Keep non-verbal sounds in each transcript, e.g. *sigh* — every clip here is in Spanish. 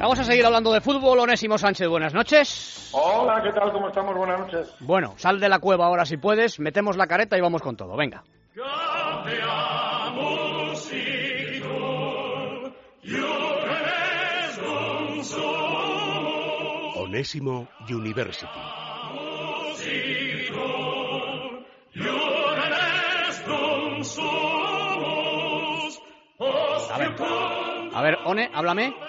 Vamos a seguir hablando de fútbol. Onésimo Sánchez, buenas noches. Hola, ¿qué tal? ¿Cómo estamos? Buenas noches. Bueno, sal de la cueva ahora si puedes, metemos la careta y vamos con todo. Venga. Onésimo University. A ver, a ver, One, háblame.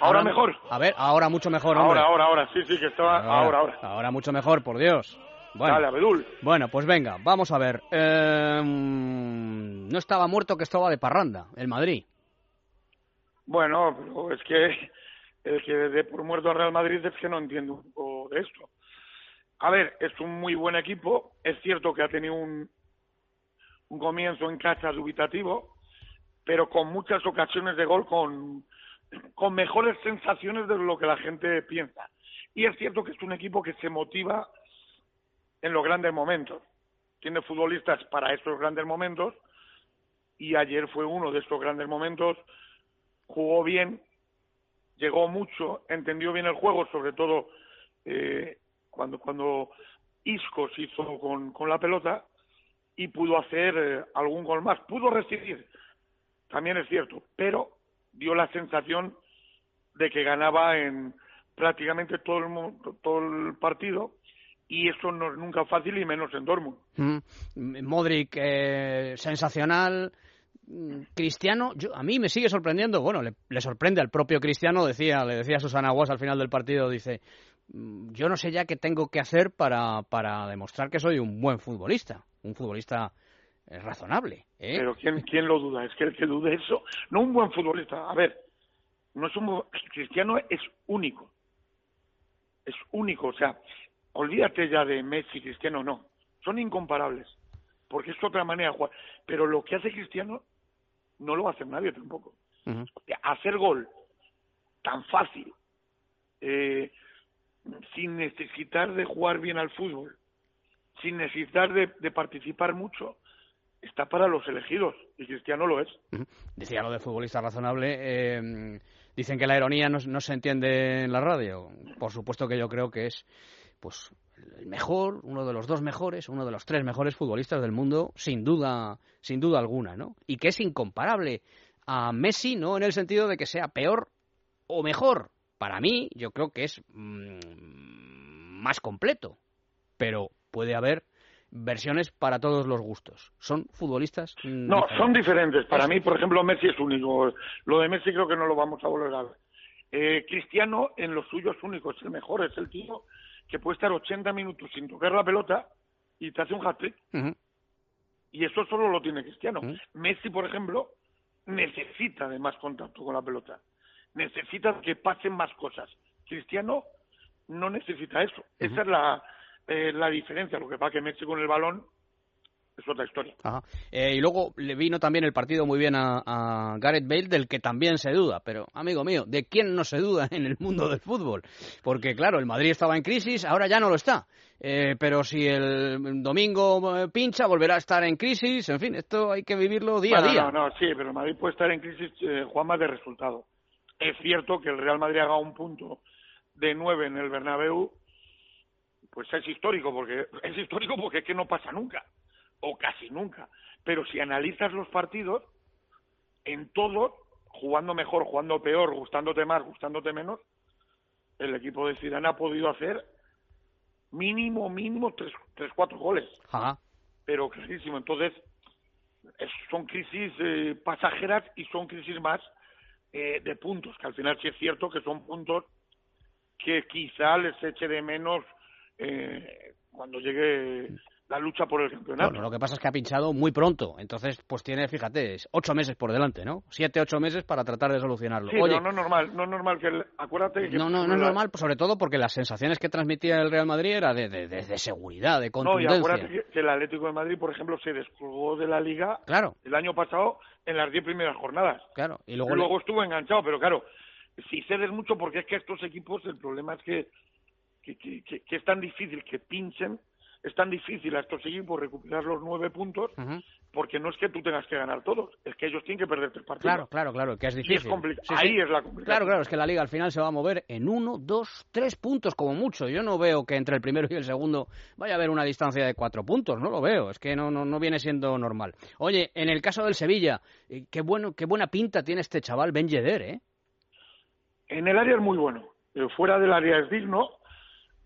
¿Ahora mejor? A ver, ahora mucho mejor, hombre. Ahora, ahora, ahora. Sí, sí, que estaba... Ahora, ahora. Ahora mucho mejor, por Dios. Bueno, Dale, Abedul. bueno, pues venga, vamos a ver. Eh, no estaba muerto que estaba de parranda, el Madrid. Bueno, pero es que el que dé por muerto al Real Madrid es que no entiendo un poco de esto. A ver, es un muy buen equipo. Es cierto que ha tenido un, un comienzo en casa dubitativo, pero con muchas ocasiones de gol, con, con mejores sensaciones de lo que la gente piensa. Y es cierto que es un equipo que se motiva en los grandes momentos. Tiene futbolistas para esos grandes momentos y ayer fue uno de estos grandes momentos. Jugó bien, llegó mucho, entendió bien el juego, sobre todo eh, cuando, cuando Isco se hizo con, con la pelota y pudo hacer eh, algún gol más. Pudo recibir, también es cierto, pero dio la sensación de que ganaba en prácticamente todo el, todo el partido y eso no es nunca fácil y menos en Dortmund. Mm, Modric, eh, sensacional. Mm, Cristiano, yo, a mí me sigue sorprendiendo. Bueno, le, le sorprende al propio Cristiano, decía, le decía Susana Guas al final del partido, dice, "Mm, yo no sé ya qué tengo que hacer para, para demostrar que soy un buen futbolista, un futbolista eh, razonable. ¿eh?". Pero ¿quién, ¿quién lo duda? Es que el que dude eso, no un buen futbolista. A ver, no es un bu- Cristiano es único. Es único, o sea, olvídate ya de Messi, Cristiano, no. Son incomparables, porque es otra manera de jugar. Pero lo que hace Cristiano no lo hacer nadie tampoco. Hacer gol tan fácil, eh, sin necesitar de jugar bien al fútbol, sin necesitar de, de participar mucho, está para los elegidos y Cristiano lo es. Decía lo de futbolista razonable. eh, dicen que la ironía no, no se entiende en la radio. Por supuesto que yo creo que es pues el mejor, uno de los dos mejores, uno de los tres mejores futbolistas del mundo, sin duda, sin duda alguna, ¿no? Y que es incomparable a Messi, no en el sentido de que sea peor o mejor. Para mí, yo creo que es mm, más completo, pero puede haber versiones para todos los gustos. Son futbolistas. mm, No, son diferentes. Para mí, por ejemplo, Messi es único. Lo de Messi creo que no lo vamos a volver a ver. Eh, Cristiano en lo suyo es único, es el mejor, es el tío que puede estar 80 minutos sin tocar la pelota y te hace un hat-trick. Y eso solo lo tiene Cristiano. Messi, por ejemplo, necesita de más contacto con la pelota. Necesita que pasen más cosas. Cristiano no necesita eso. Esa es la, eh, la diferencia. Lo que pasa que Messi con el balón es otra historia. Ajá. Eh, y luego le vino también el partido muy bien a, a Gareth Bale, del que también se duda. Pero, amigo mío, ¿de quién no se duda en el mundo del fútbol? Porque, claro, el Madrid estaba en crisis, ahora ya no lo está. Eh, pero si el domingo eh, pincha, volverá a estar en crisis. En fin, esto hay que vivirlo día Bueno, a día. No, no, sí, pero el Madrid puede estar en crisis, eh, Juanma, de resultado. Es cierto que el Real Madrid haga un punto de nueve en el Bernabéu, pues es histórico, porque *laughs* es histórico porque es que no pasa nunca, o casi nunca. Pero si analizas los partidos, en todo, jugando mejor, jugando peor, gustándote más, gustándote menos, el equipo de Zidane ha podido hacer mínimo, mínimo tres, tres cuatro goles Ajá. pero clarísimo. Entonces, es- son crisis eh, pasajeras y son crisis más eh, de puntos, que al final sí es cierto que son puntos que quizá les eche de menos eh, cuando llegue la lucha por el campeonato. Bueno, lo que pasa es que ha pinchado muy pronto, entonces pues tiene, fíjate, ocho meses por delante, ¿no? Siete, ocho meses para tratar de solucionarlo. Sí, no, no es normal, no es normal que, acuérdate que... No, no, no es normal, pues, sobre todo porque las sensaciones que transmitía el Real Madrid era de, de, de, seguridad, de contundencia. No, y acuérdate que, el Atlético de Madrid, por ejemplo, se descolgó de la Liga claro. el año pasado en las diez primeras jornadas. Claro, y luego... luego estuvo enganchado, pero claro, si cedes mucho, porque es que estos equipos, el problema es que, que, que, que es tan difícil que pinchen es tan difícil a estos equipos recuperar los nueve puntos porque no es que tú tengas que ganar todos, es que ellos tienen que perder tres partidos. Claro, claro, claro, que es difícil. Ahí es la complicación. Claro, claro, es que la liga al final se va a mover en uno, dos, tres puntos como mucho. Yo no veo que entre el primero y el segundo vaya a haber una distancia de cuatro puntos, no lo veo, es que no, no, no viene siendo normal. Oye, en el caso del Sevilla, eh, qué, bueno, qué buena pinta tiene este chaval Ben Yedder, ¿eh? En el área es muy bueno, eh, fuera del área es digno,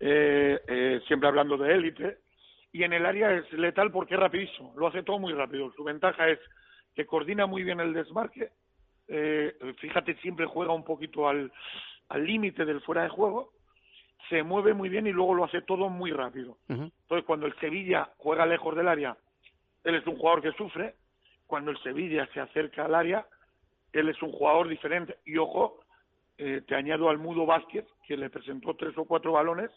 eh, siempre hablando de élite, y en el área es letal porque es rapidísimo, lo hace todo muy rápido. Su ventaja es que coordina muy bien el desmarque, eh, fíjate, siempre juega un poquito al límite del fuera de juego, se mueve muy bien y luego lo hace todo muy rápido. Entonces, cuando el Sevilla juega lejos del área, él es un jugador que sufre, cuando el Sevilla se acerca al área, él es un jugador diferente. Y ojo, eh, te añado al Mudo Vázquez, que le presentó tres o cuatro balones,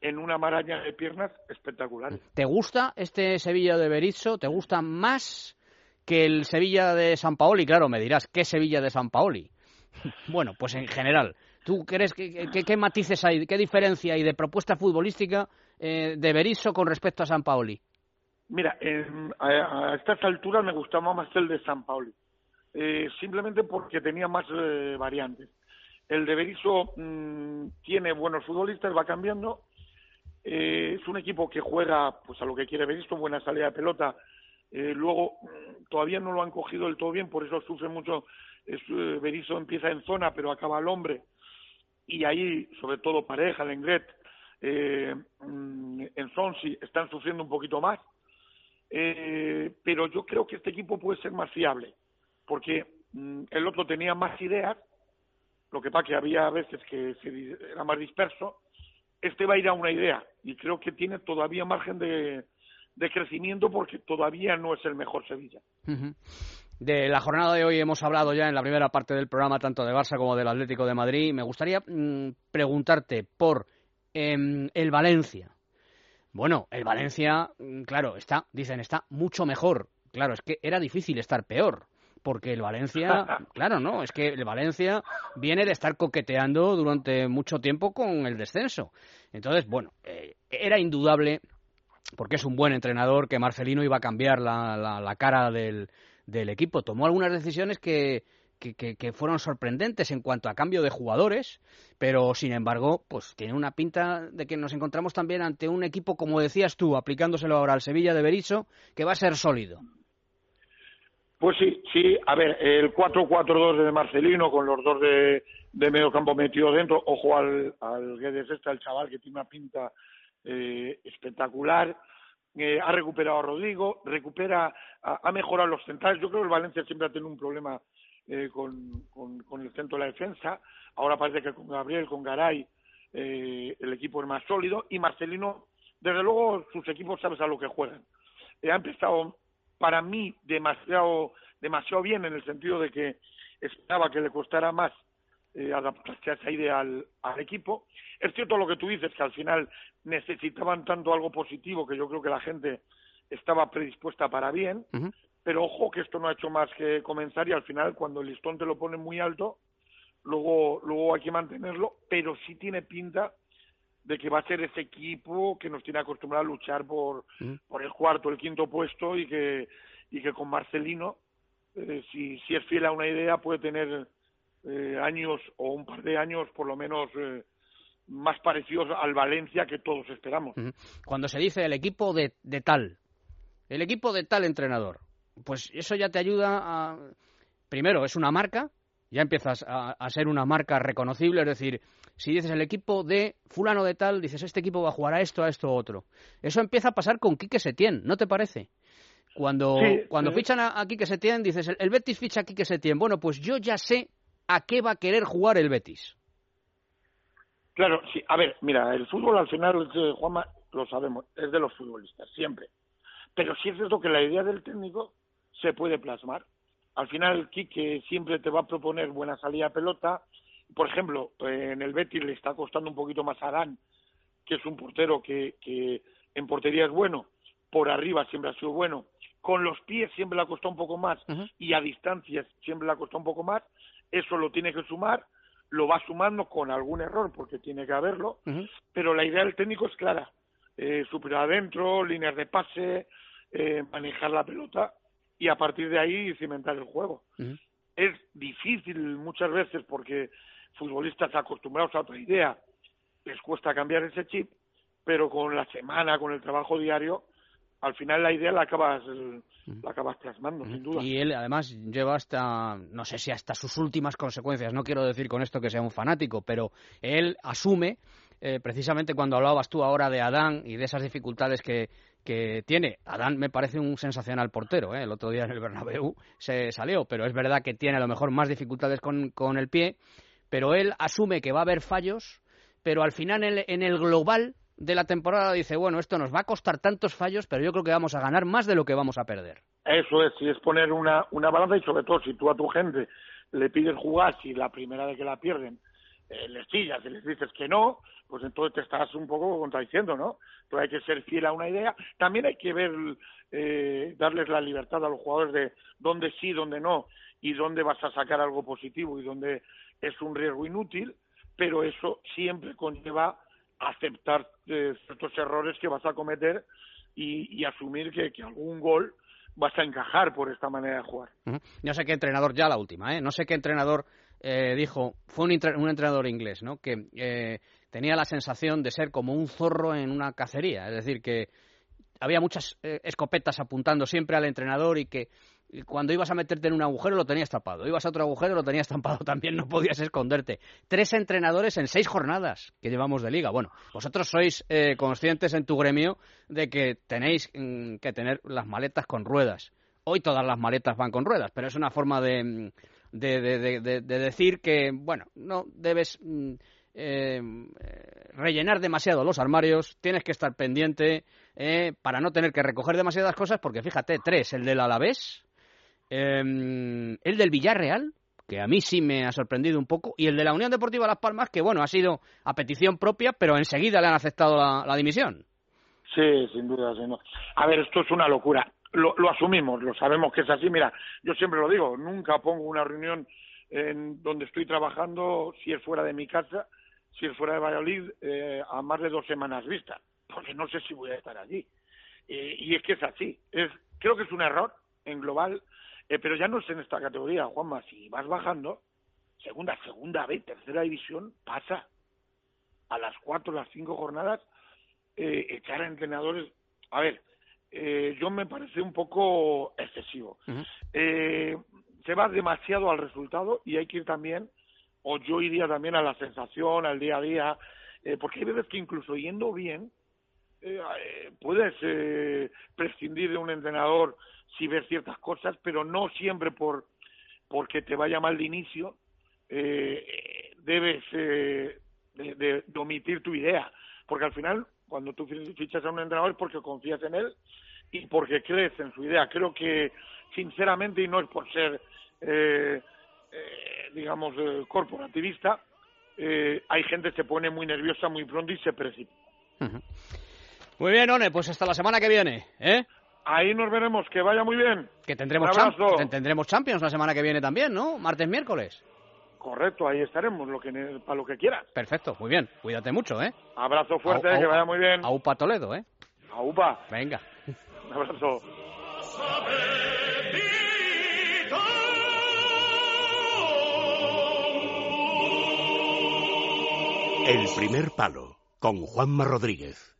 en una maraña de piernas espectacular. ¿Te gusta este Sevilla de Berizzo? ¿Te gusta más que el Sevilla de San Paoli? Claro, me dirás, ¿qué Sevilla de San Paoli? *laughs* bueno, pues en general, ¿tú crees que, qué matices hay, qué diferencia hay de propuesta futbolística eh, de Berizzo con respecto a San Paoli? Mira, a, estas alturas me gustaba más el de San Paoli, eh, simplemente porque tenía más eh, variantes. El de Berizzo mm, tiene buenos futbolistas, va cambiando, eh, es un equipo que juega pues a lo que quiere esto, buena salida de pelota. Eh, luego mm, todavía no lo han cogido del todo bien, por eso sufre mucho. Es, eh, Berizzo empieza en zona, pero acaba al hombre. Y ahí, sobre todo Pareja, Lenglet, eh, mm, en Sonsi, están sufriendo un poquito más. Pero yo creo que este equipo puede ser más fiable, porque el otro tenía más ideas, lo que pasa que había veces que era más disperso, este va a ir a una idea y creo que tiene todavía margen de, crecimiento porque todavía no es el mejor Sevilla. De la jornada de hoy hemos hablado ya en la primera parte del programa tanto de Barça como del Atlético de Madrid. Me gustaría mm, preguntarte por em, el Valencia. Bueno, el Valencia, mm, claro, está, dicen, está mucho mejor. Claro, es que era difícil estar peor porque el Valencia, *laughs* claro, no, es que el Valencia viene de estar coqueteando durante mucho tiempo con el descenso. Entonces, bueno, eh, era indudable, porque es un buen entrenador, que Marcelino iba a cambiar la, la, cara del, del, equipo. Tomó algunas decisiones que, que, que, fueron sorprendentes en cuanto a cambio de jugadores, pero sin embargo, pues tiene una pinta de que nos encontramos también ante un equipo, como decías tú, aplicándoselo ahora al Sevilla de Berizzo, que va a ser sólido. Pues sí, sí, a ver, el 4-4-2 de Marcelino con los dos de, de medio campo metidos dentro, ojo al, al Guedes este, el chaval que tiene una pinta eh, espectacular, eh, ha recuperado a Rodrigo, recupera, ha, mejorado los centrales, yo creo que el Valencia siempre ha tenido un problema eh, con, con, el centro de la defensa, ahora parece que con Gabriel, con Garay, eh, el equipo es más sólido, y Marcelino, desde luego, sus equipos sabes a lo que juegan. ha empezado para mí demasiado, demasiado bien en el sentido de que esperaba que le costara más eh, adaptarse a esa idea al, equipo. Es cierto lo que tú dices, que al final necesitaban tanto algo positivo que yo creo que la gente estaba predispuesta para bien, pero ojo que esto no ha hecho más que comenzar y al final cuando el listón te lo pone muy alto, luego, luego hay que mantenerlo, pero sí tiene pinta de que va a ser ese equipo que nos tiene acostumbrado a luchar por, por el cuarto, el quinto puesto y que, y que con Marcelino, eh, si, si es fiel a una idea, puede tener eh, años o un par de años por lo menos eh, más parecidos al Valencia que todos esperamos. Cuando se dice el equipo de, de tal, el equipo de tal entrenador, pues eso ya te ayuda a... Primero, es una marca, ya empiezas a, a, ser una marca reconocible, es decir, si dices el equipo de fulano de tal, dices este equipo va a jugar a esto, a esto, a otro. Eso empieza a pasar con Quique Setién, ¿no te parece? Cuando, cuando fichan a, Quique Setién, dices el, Betis ficha a Quique Setién. Bueno, pues yo ya sé a qué va a querer jugar el Betis. Claro, sí. A ver, mira, el fútbol al final, eh, Juanma, lo sabemos, es de los futbolistas, siempre. Pero sí es cierto que la idea del técnico se puede plasmar. Al final, Quique siempre te va a proponer buena salida a pelota. Por ejemplo, en el Betis le está costando un poquito más a Adán, que es un portero que, que en portería es bueno, por arriba siempre ha sido bueno, con los pies siempre le ha costado un poco más y a distancias siempre le ha costado un poco más. Eso lo tiene que sumar, lo va sumando con algún error porque tiene que haberlo, pero la idea del técnico es clara. Eh, superar adentro, líneas de pase, eh, manejar la pelota y a partir de ahí cimentar el juego. Es difícil muchas veces porque futbolistas acostumbrados a otra idea les cuesta cambiar ese chip, pero con la semana, con el trabajo diario, al final la idea la acabas la acabas plasmando, sin duda. Y él además lleva hasta, no sé si hasta sus últimas consecuencias, no quiero decir con esto que sea un fanático, pero él asume, eh, precisamente cuando hablabas tú ahora de Adán y de esas dificultades que, que tiene. Adán me parece un sensacional portero, ¿eh? el otro día en el Bernabéu se salió, pero es verdad que tiene a lo mejor más dificultades con, con el pie, pero él asume que va a haber fallos, pero al final en el global de la temporada dice, bueno, esto nos va a costar tantos fallos, pero yo creo que vamos a ganar más de lo que vamos a perder. Eso es, si es poner una, una balanza y sobre todo si tú a tu gente le pides jugar, si la primera vez que la pierden eh, les chillas y les dices que no, pues entonces te estás un poco contradiciendo, ¿no? Pero hay que ser fiel a una idea. También hay que ver, eh, darles la libertad a los jugadores de dónde sí, dónde no, y dónde vas a sacar algo positivo y dónde es un riesgo inútil, pero eso siempre conlleva aceptar eh, ciertos errores que vas a cometer y, asumir que, algún gol vas a encajar por esta manera de jugar. No sé qué entrenador, ya la última, ¿eh? no sé qué entrenador eh, dijo, fue un, entrenador inglés, ¿no? que eh, tenía la sensación de ser como un zorro en una cacería, es decir, que había muchas escopetas apuntando siempre al entrenador y que cuando ibas a meterte en un agujero lo tenías tapado, ibas a otro agujero lo tenías *laughs* tampado también, no podías esconderte. Tres entrenadores en seis jornadas que llevamos de liga. Bueno, vosotros sois eh, conscientes en tu gremio de que tenéis mm, que tener las maletas con ruedas. Hoy todas las maletas van con ruedas, pero es una forma de, mm, de, decir que, bueno, no debes mm, eh, rellenar demasiado los armarios, tienes que estar pendiente eh, para no tener que recoger demasiadas cosas, porque fíjate, tres, el del Alavés, Em, el del Villarreal, que a mí sí me ha sorprendido un poco, y el de la Unión Deportiva Las Palmas, que bueno, ha sido a petición propia, pero enseguida le han aceptado la, dimisión. Sí, sin duda, sin A ver, esto es una locura. Lo, asumimos, lo sabemos que es así. Mira, yo siempre lo digo, nunca pongo una reunión en donde estoy trabajando, si es fuera de mi casa, si es fuera de Valladolid, eh, a más de dos semanas vista, porque no sé si voy a estar allí. Eh, y es que es así. Es, creo que es un error en global eh, pero ya no es en esta categoría, Juanma, si vas bajando, segunda, segunda B, tercera división, pasa a las cuatro, las cinco jornadas, eh, echar a entrenadores. A ver, eh, yo me parece un poco excesivo. eh, se va demasiado al resultado y hay que ir también, o yo iría también a la sensación, al día a día, eh, porque hay veces que incluso yendo bien, eh, puedes prescindir de un entrenador si ves ciertas cosas, pero no siempre por porque te vaya mal de inicio eh, debes eh, de, omitir tu idea, porque al final cuando tú fichas a un entrenador es porque confías en él y porque crees en su idea. Creo que sinceramente y no es por ser eh, eh digamos corporativista, hay gente que se pone muy nerviosa muy pronto y se precipita. Muy bien, One, pues hasta la semana que viene, ¿eh? Ahí nos veremos, que vaya muy bien. Que tendremos, tendremos Champions la semana que viene también, ¿no? Martes, miércoles. Correcto, ahí estaremos, lo que, para lo que quieras. Perfecto, muy bien. Cuídate mucho, ¿eh? Abrazo fuerte, que vaya muy bien. Aupa Toledo, ¿eh? Aupa. Venga. Un abrazo. El primer palo, con Juanma Rodríguez.